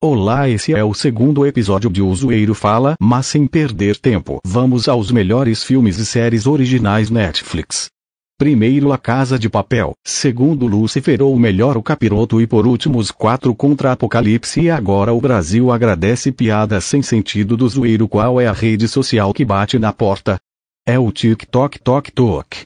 Olá, esse é o segundo episódio de O Zoeiro Fala, mas sem perder tempo, vamos aos melhores filmes e séries originais Netflix. Primeiro A Casa de Papel, segundo Lucifer ou melhor o Capiroto e por último os quatro contra Apocalipse e agora o Brasil agradece piada sem sentido do zoeiro qual é a rede social que bate na porta? É o TikTok Tok Tok.